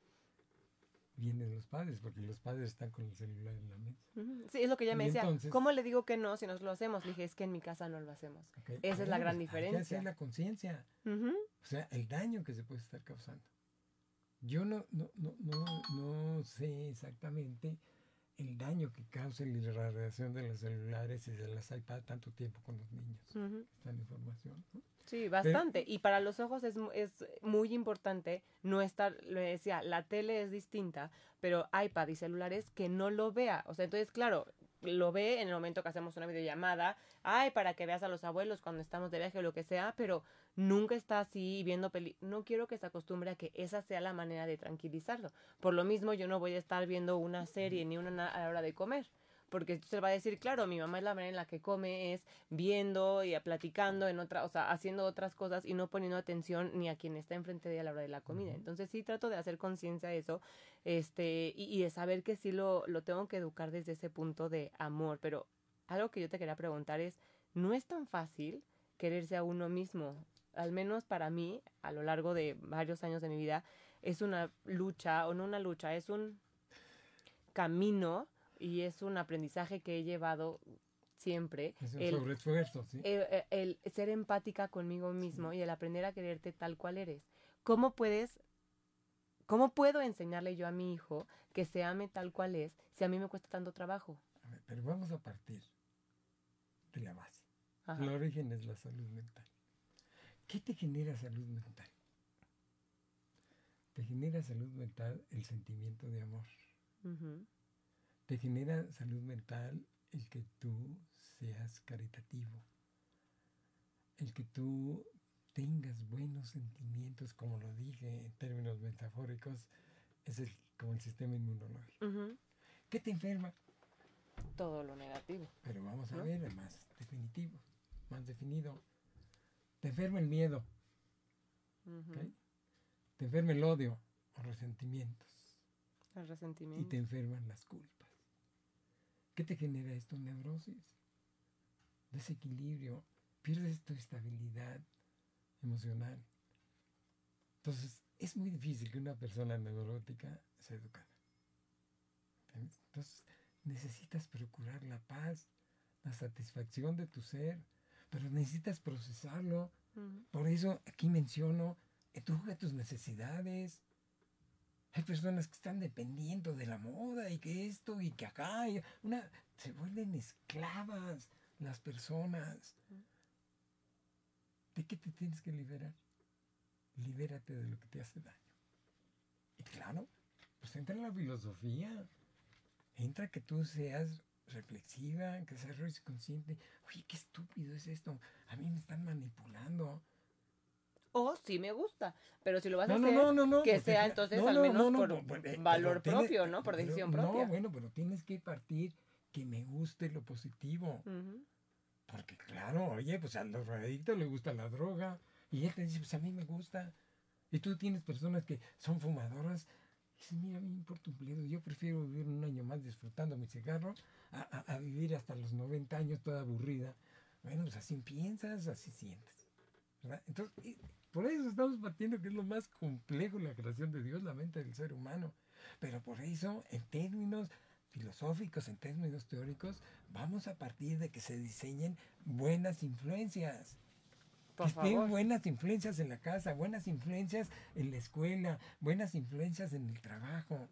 [SPEAKER 6] vienen los padres, porque los padres están con el celular en la mesa.
[SPEAKER 1] Sí, es lo que ella me decía. ¿Cómo le digo que no si nos lo hacemos? Le dije, es que en mi casa no lo hacemos. Esa es la gran diferencia.
[SPEAKER 6] Que la conciencia. O sea, el daño que se puede estar causando. Yo no, no, no, no, no sé exactamente el daño que causa la radiación de los celulares y de las iPad tanto tiempo con los niños. Esta información.
[SPEAKER 1] Sí, bastante. y para los ojos es, es muy importante no estar, le decía, la tele es distinta, pero iPad y celulares que no lo vea. O sea, entonces, claro, lo ve en el momento que hacemos una videollamada, ay, para que veas a los abuelos cuando estamos de viaje o lo que sea, pero nunca está así viendo peli. No quiero que se acostumbre a que esa sea la manera de tranquilizarlo. Por lo mismo, yo no voy a estar viendo una serie ni una a la hora de comer porque se va a decir, claro, mi mamá es la manera en la que come es viendo y platicando en otra, o sea, haciendo otras cosas y no poniendo atención ni a quien está enfrente de ella a la hora de la comida. Entonces sí trato de hacer conciencia de eso, este, y, y, de saber que sí lo, lo tengo que educar desde ese punto de amor. Pero algo que yo te quería preguntar es, ¿no es tan fácil quererse a uno mismo? Al menos para mí, a lo largo de varios años de mi vida, es una lucha, o no una lucha, es un camino y es un aprendizaje que he llevado siempre.
[SPEAKER 6] Es un el, sobreesfuerzo, ¿sí?
[SPEAKER 1] El, el, ser empática conmigo mismo y el aprender a quererte tal cual eres. ¿Cómo puedes, cómo puedo enseñarle yo a mi hijo que se ame tal cual es si a mí me cuesta tanto trabajo?
[SPEAKER 6] A ver, pero vamos a partir de la base. El origen es la salud mental. ¿Qué te genera salud mental? Te genera salud mental el sentimiento de amor. Te genera salud mental el que tú seas caritativo, el que tú tengas buenos sentimientos, como lo dije en términos metafóricos, es el, como el sistema inmunológico. ¿Qué te enferma?
[SPEAKER 1] Todo lo negativo.
[SPEAKER 6] Pero vamos a ver, más definitivo, más definido. Te enferma el miedo. Te enferma el odio o resentimientos.
[SPEAKER 1] El resentimiento.
[SPEAKER 6] Y te enferman las culpas. ¿Qué te genera esto? Neurosis, desequilibrio, pierdes tu estabilidad emocional. Entonces, es muy difícil que una persona neurótica sea educada. Entonces, necesitas procurar la paz, la satisfacción de tu ser, pero necesitas procesarlo. Por eso aquí menciono, educa tus necesidades, hay personas que están dependiendo de la moda y que esto y que acá. una, se vuelven esclavas las personas. ¿De qué te tienes que liberar? Libérate de lo que te hace daño. Y claro, pues entra en la filosofía. Entra que tú seas reflexiva, que seas consciente. Oye, qué estúpido es esto. A mí me están manipulando
[SPEAKER 1] o sí me gusta. Pero si lo vas a hacer, que sea entonces al menos por eh, valor propio, ¿no? Por decisión propia.
[SPEAKER 6] No, bueno, pero tienes que partir que me guste lo positivo. Porque claro, oye, pues a los drogadictos le gusta la droga. Y él te dice, pues a mí me gusta. Y tú tienes personas que son fumadoras. Y dices, mira, a mí me importa un pledo. Yo prefiero vivir un año más disfrutando mi cigarro a, a, a vivir hasta los 90 años toda aburrida. Bueno, pues así piensas, así sientes. ¿verdad? Entonces, por eso estamos partiendo que es lo más complejo la creación de Dios, la mente del ser humano. Pero por eso, en términos filosóficos, en términos teóricos, vamos a partir de que se diseñen buenas influencias. que estén buenas influencias en la casa, buenas influencias en la escuela, buenas influencias en el trabajo.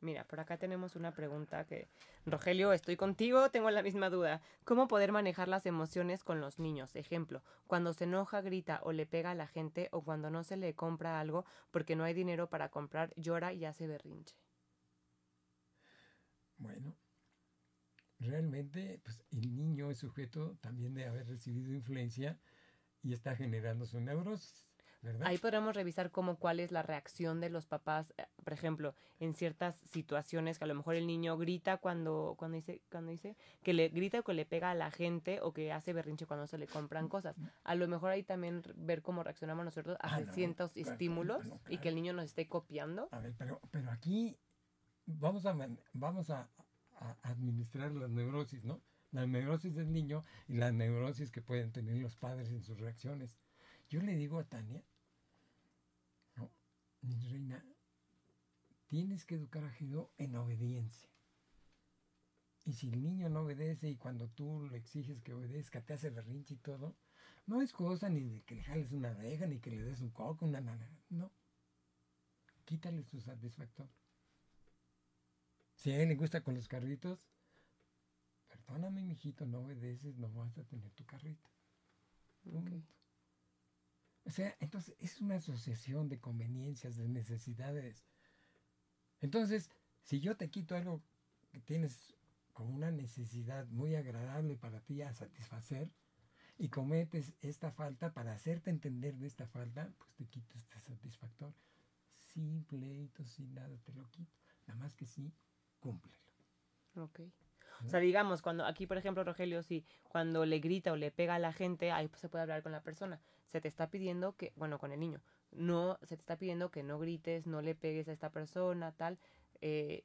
[SPEAKER 1] Mira, por acá tenemos una pregunta que, Rogelio, estoy contigo, tengo la misma duda. ¿Cómo poder manejar las emociones con los niños? Ejemplo, cuando se enoja, grita o le pega a la gente o cuando no se le compra algo porque no hay dinero para comprar, llora y hace berrinche.
[SPEAKER 6] Bueno, realmente pues, el niño es sujeto también de haber recibido influencia y está generando su neurosis.
[SPEAKER 1] Ahí podríamos revisar cómo cuál es la reacción de los papás, eh, por ejemplo, en ciertas situaciones que a lo mejor el niño grita cuando, cuando dice, cuando dice que le grita o que le pega a la gente o que hace berrinche cuando se le compran cosas. A lo mejor ahí también ver cómo reaccionamos nosotros a ah, ciertos estímulos y que el niño nos esté copiando.
[SPEAKER 6] A ver, pero, pero aquí vamos a, vamos a, a administrar la neurosis, ¿no? la neurosis del niño y la neurosis que pueden tener los padres en sus reacciones. Yo le digo a Tania, no, mi reina, tienes que educar a Gedo en obediencia. Y si el niño no obedece y cuando tú le exiges que obedezca, te hace berrinche y todo, no es cosa ni de que le jales una oreja, ni que le des un coco, una nana. No. Quítale su satisfactor. Si a él le gusta con los carritos, perdóname, mijito, no obedeces, no vas a tener tu carrito. O sea, entonces es una asociación de conveniencias, de necesidades. Entonces, si yo te quito algo que tienes con una necesidad muy agradable para ti a satisfacer y cometes esta falta para hacerte entender de esta falta, pues te quito este satisfactor. Sin sin nada, te lo quito. Nada más que sí, cúmplelo.
[SPEAKER 1] Ok. O sea, digamos, cuando aquí, por ejemplo, Rogelio, si cuando le grita o le pega a la gente, ahí pues, se puede hablar con la persona. Se te está pidiendo que, bueno, con el niño, no, se te está pidiendo que no grites, no le pegues a esta persona, tal. Eh,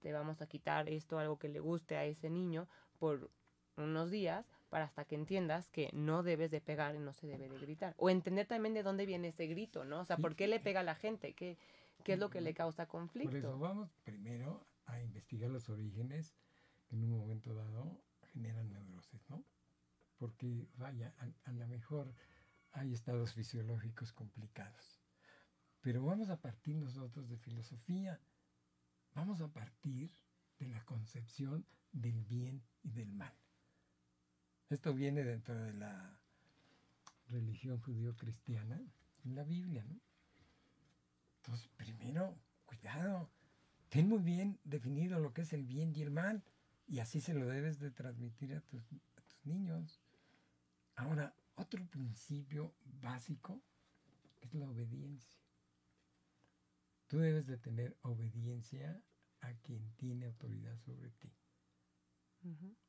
[SPEAKER 1] te vamos a quitar esto, algo que le guste a ese niño por unos días para hasta que entiendas que no debes de pegar y no se debe de gritar. O entender también de dónde viene ese grito, ¿no? O sea, ¿por qué le pega a la gente? ¿Qué, qué es lo que le causa conflicto?
[SPEAKER 6] Por eso vamos primero a investigar los orígenes que en un momento dado generan neurosis, ¿no? Porque, vaya, a, a lo mejor hay estados fisiológicos complicados. Pero vamos a partir nosotros de filosofía. Vamos a partir de la concepción del bien y del mal. Esto viene dentro de la religión judío-cristiana, en la Biblia, ¿no? Entonces, primero, cuidado, ten muy bien definido lo que es el bien y el mal, y así se lo debes de transmitir a tus, a tus niños. Ahora, otro principio básico es la obediencia. Tú debes de tener obediencia a quien tiene autoridad sobre ti.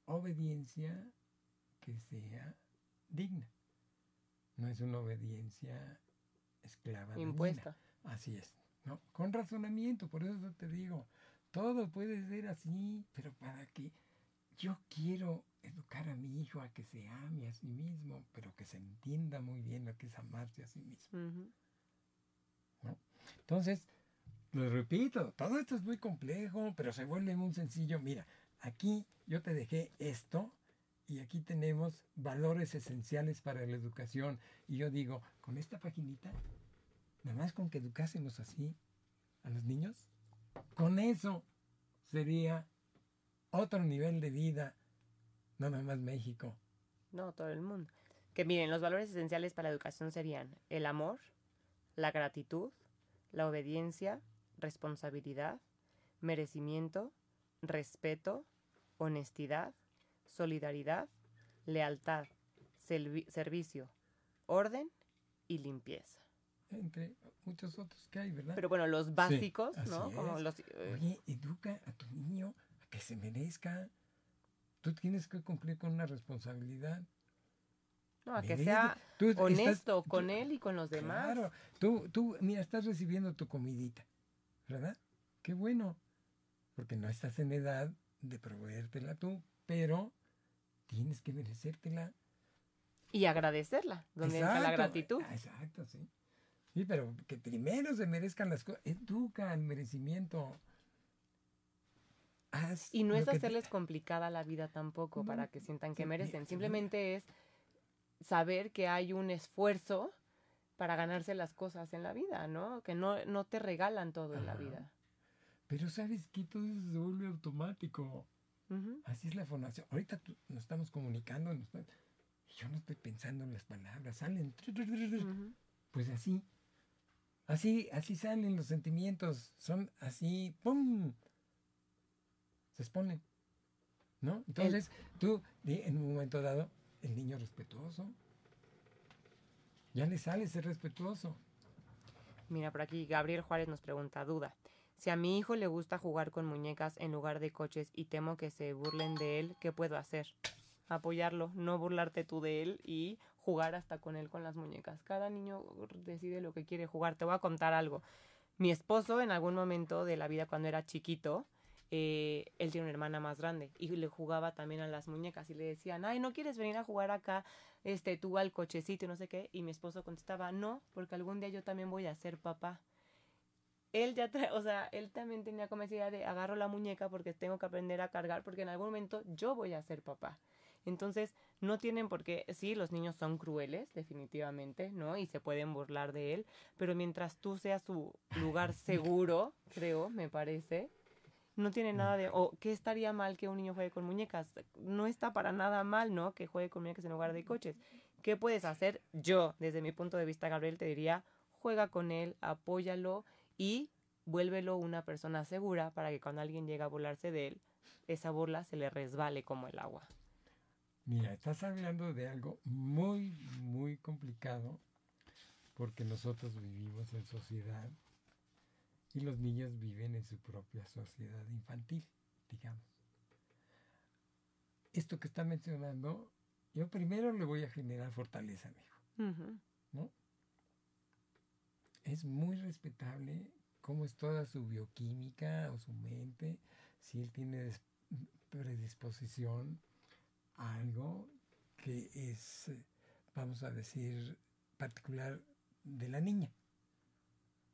[SPEAKER 6] Obediencia que sea digna. No es una obediencia esclava.
[SPEAKER 1] Impuesta.
[SPEAKER 6] Así es. ¿no? Con razonamiento, por eso te digo, todo puede ser así, pero para que yo quiero educar a mi hijo a que se ame a sí mismo, pero que se entienda muy bien lo que es amarse a sí mismo. ¿no? Entonces, lo repito, todo esto es muy complejo, pero se vuelve muy sencillo. Mira, aquí yo te dejé esto y aquí tenemos valores esenciales para la educación. Y yo digo, con esta paginita, nada más con que educásemos así a los niños, con eso sería otro nivel de vida, no nada más México.
[SPEAKER 1] No, todo el mundo. Que miren, los valores esenciales para la educación serían el amor, la gratitud, la obediencia, responsabilidad, merecimiento, respeto, honestidad, solidaridad, lealtad, servicio, orden y limpieza.
[SPEAKER 6] Entre muchos otros que hay, ¿verdad?
[SPEAKER 1] Pero bueno, los básicos, ¿no? Como los,
[SPEAKER 6] eh... Oye, educa a tu niño a que se merezca. Tú tienes que cumplir con una responsabilidad.
[SPEAKER 1] No, a que sea tú honesto estás, con tú, él y con los demás.
[SPEAKER 6] Claro, tú, tú, mira, estás recibiendo tu comidita, ¿verdad? Qué bueno, porque no estás en edad de proveértela tú, pero tienes que merecértela.
[SPEAKER 1] Y agradecerla, donde está la gratitud.
[SPEAKER 6] Exacto, sí. Sí, pero que primero se merezcan las cosas. Educa el merecimiento. Haz
[SPEAKER 1] y no es hacerles te... complicada la vida tampoco no, para que sientan que sí, merecen. Simplemente es saber que hay un esfuerzo para ganarse las cosas en la vida, ¿no? Que no, no te regalan todo Ajá. en la vida.
[SPEAKER 6] Pero sabes que todo eso se vuelve automático. Uh -huh. Así es la formación. Ahorita tú, nos estamos comunicando, nos, yo no estoy pensando en las palabras, salen. Uh -huh. Pues así. Así, así salen los sentimientos. Son así, ¡pum! Se exponen. ¿No? Entonces, el... tú, en un momento dado, el niño respetuoso. Ya le sale ser respetuoso.
[SPEAKER 1] Mira, por aquí Gabriel Juárez nos pregunta, duda. Si a mi hijo le gusta jugar con muñecas en lugar de coches y temo que se burlen de él, ¿qué puedo hacer? Apoyarlo, no burlarte tú de él y jugar hasta con él con las muñecas. Cada niño decide lo que quiere jugar. Te voy a contar algo. Mi esposo en algún momento de la vida cuando era chiquito, eh, él tiene una hermana más grande y le jugaba también a las muñecas y le decían, ay, ¿no quieres venir a jugar acá, este, tú al cochecito no sé qué? Y mi esposo contestaba, no, porque algún día yo también voy a ser papá. Él ya trae, o sea, él también tenía como esa de agarro la muñeca porque tengo que aprender a cargar porque en algún momento yo voy a ser papá. Entonces, no tienen por qué, sí, los niños son crueles, definitivamente, ¿no? Y se pueden burlar de él, pero mientras tú seas su lugar seguro, creo, me parece, no tiene nada de, o ¿qué estaría mal que un niño juegue con muñecas? No está para nada mal, ¿no? Que juegue con muñecas en lugar de coches. ¿Qué puedes hacer? Yo, desde mi punto de vista, Gabriel, te diría, juega con él, apóyalo y vuélvelo una persona segura para que cuando alguien llega a burlarse de él, esa burla se le resbale como el agua.
[SPEAKER 6] Mira, estás hablando de algo muy, muy complicado porque nosotros vivimos en sociedad y los niños viven en su propia sociedad infantil, digamos. Esto que está mencionando, yo primero le voy a generar fortaleza a mi hijo, ¿no? Es muy respetable cómo es toda su bioquímica o su mente, si él tiene predisposición algo que es, vamos a decir, particular de la niña.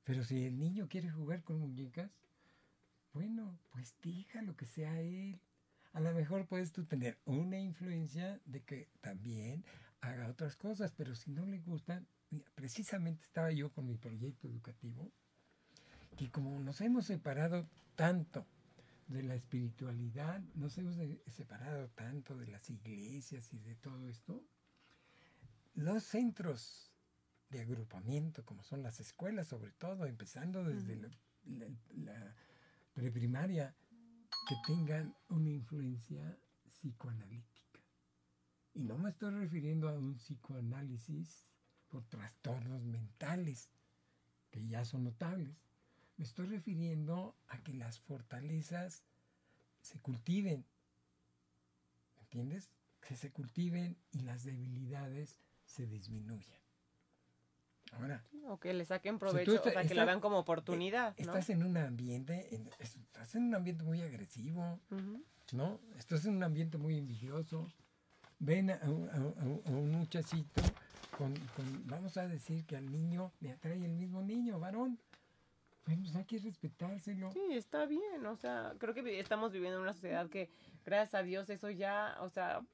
[SPEAKER 6] Pero si el niño quiere jugar con muñecas, bueno, pues lo que sea él. A lo mejor puedes tú tener una influencia de que también haga otras cosas, pero si no le gustan, precisamente estaba yo con mi proyecto educativo, que como nos hemos separado tanto de la espiritualidad, nos hemos separado tanto de las iglesias y de todo esto, los centros de agrupamiento, como son las escuelas, sobre todo, empezando desde la, preprimaria, que tengan una influencia psicoanalítica. Y no me estoy refiriendo a un psicoanálisis por trastornos mentales, que ya son notables. Me estoy refiriendo a que las fortalezas se cultiven. ¿Entiendes? Que se cultiven y las debilidades se disminuyan. Ahora.
[SPEAKER 1] O que le saquen provecho, o sea, que la vean como oportunidad.
[SPEAKER 6] Eh, estás en un ambiente, estás en un ambiente muy agresivo, ¿no? Estás en un ambiente muy envidioso. Ven a, un muchachito con, vamos a decir que al niño le atrae el mismo niño, varón. Bueno, pues hay que respetárselo.
[SPEAKER 1] Sí, está bien, o sea, creo que estamos viviendo en una sociedad que, gracias a Dios, eso ya, o sea,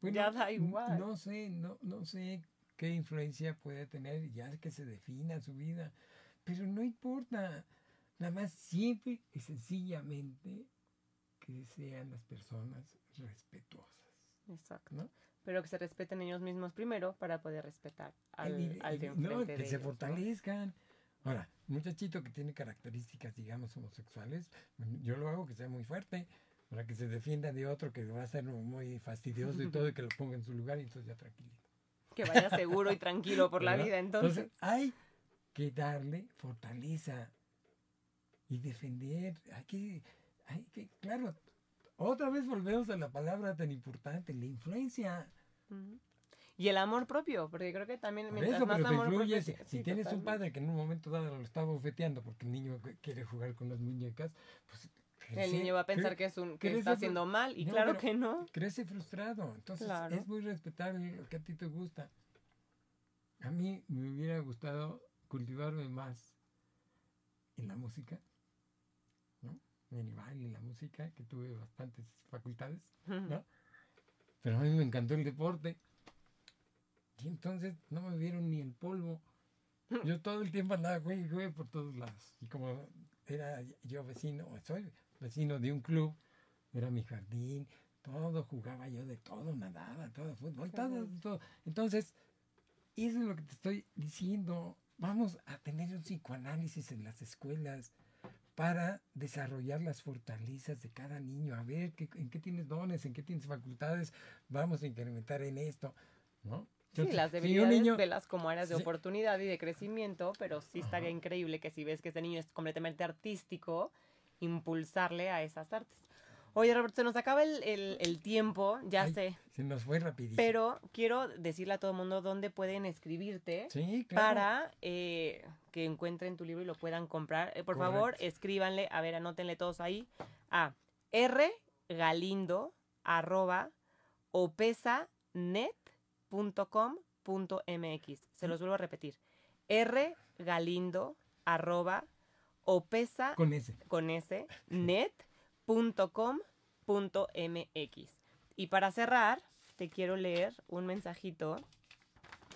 [SPEAKER 1] ya da igual.
[SPEAKER 6] No sé, no, no sé qué influencia puede tener, ya que se defina su vida. Pero no importa. Nada más siempre y sencillamente que sean las personas respetuosas.
[SPEAKER 1] Exacto. Pero que se respeten ellos mismos primero para poder respetar al, al de
[SPEAKER 6] No, que se fortalezcan. Ahora, muchachito que tiene características, digamos, homosexuales, yo lo hago que sea muy fuerte, para que se defienda de otro que va a ser muy fastidioso y todo, y que lo ponga en su lugar y entonces ya tranquilito
[SPEAKER 1] que vaya seguro y tranquilo por la vida. Entonces.
[SPEAKER 6] hay que darle fortaleza y defender. Hay que, hay que, claro, otra vez volvemos a la palabra tan importante, la influencia.
[SPEAKER 1] Y el amor propio, porque creo que también
[SPEAKER 6] mientras eso, más amor propio, si, tienes un padre que en un momento dado lo está bofeteando porque el niño quiere jugar con las muñecas, pues
[SPEAKER 1] el niño va a pensar que es un que está haciendo mal y claro que no.
[SPEAKER 6] Crece frustrado. Entonces es muy respetable lo que a ti te gusta. A mí me hubiera gustado cultivarme más en la música, ¿no? En el baile, en la música, que tuve bastantes facultades, ¿no? Pero a mí me encantó el deporte. Y entonces no me vieron ni el polvo. Yo todo el tiempo andaba juegue, por todos lados. Y como era yo vecino, soy vecino de un club, era mi jardín, todo, jugaba yo de todo, nadaba, todo, fútbol, todo, todo. Entonces, eso es lo que te estoy diciendo. Vamos a tener un psicoanálisis en las escuelas para desarrollar las fortalezas de cada niño, a ver qué, en qué tienes dones, en qué tienes facultades, vamos a incrementar en esto, ¿no?
[SPEAKER 1] Sí, las debilidades niño, las como áreas de oportunidad y de crecimiento, pero sí estaría increíble que si ves que este niño es completamente artístico, impulsarle a esas artes. Oye, Roberto, se nos acaba el, tiempo, ya sé.
[SPEAKER 6] Se nos fue rapidísimo.
[SPEAKER 1] Pero quiero decirle a todo el mundo dónde pueden escribirte
[SPEAKER 6] sí,
[SPEAKER 1] claro. para eh, que encuentren tu libro y lo puedan comprar. Eh, por favor, escríbanle, a ver, anótenle todos ahí a R Galindo arroba opesanet.com.mx. Se los vuelvo a repetir. R Galindo arroba opesa
[SPEAKER 6] Con ese.
[SPEAKER 1] con ese net.com.mx. Y para cerrar, te quiero leer un mensajito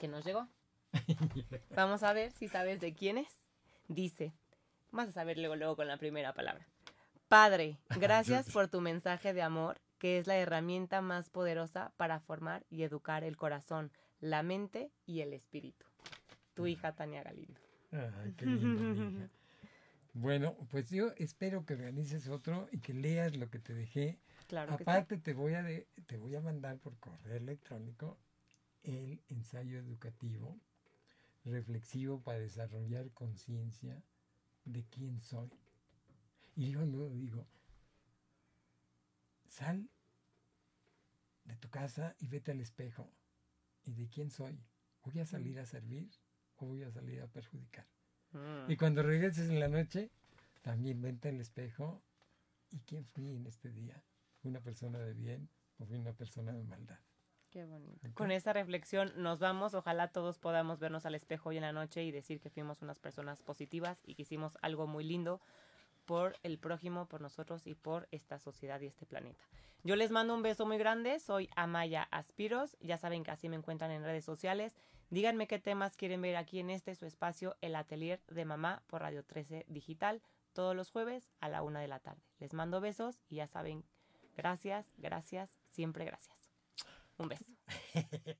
[SPEAKER 1] que nos llegó. Vamos a ver si sabes de quién es. Dice, vas a saber luego, luego con la primera palabra. Padre, gracias por tu mensaje de amor, que es la herramienta más poderosa para formar y educar el corazón, la mente y el espíritu. Tu hija Tania Galindo.
[SPEAKER 6] Ay, qué linda, mi hija. Bueno, pues yo espero que organices otro y que leas lo que te dejé.
[SPEAKER 1] Claro que sí.
[SPEAKER 6] Aparte te voy a de- te voy a mandar por correo electrónico el ensayo educativo reflexivo para desarrollar conciencia de quién soy. Y yo luego digo, sal de tu casa y vete al espejo. ¿Y de quién soy? ¿Voy a salir a servir o voy a salir a perjudicar?
[SPEAKER 1] Mm.
[SPEAKER 6] Y cuando regreses en la noche, también vente al espejo. ¿Y quién fui en este día? ¿Fui una persona de bien o fui una persona de maldad?
[SPEAKER 1] Qué bonito. Con esa reflexión nos vamos. Ojalá todos podamos vernos al espejo hoy en la noche y decir que fuimos unas personas positivas y que hicimos algo muy lindo por el prójimo, por nosotros y por esta sociedad y este planeta. Yo les mando un beso muy grande. Soy Amaya Aspiros. Ya saben que así me encuentran en redes sociales. Díganme qué temas quieren ver aquí en este su espacio, el Atelier de Mamá por Radio 13 Digital, todos los jueves a la una de la tarde. Les mando besos y ya saben, gracias, gracias, siempre gracias. Un beso.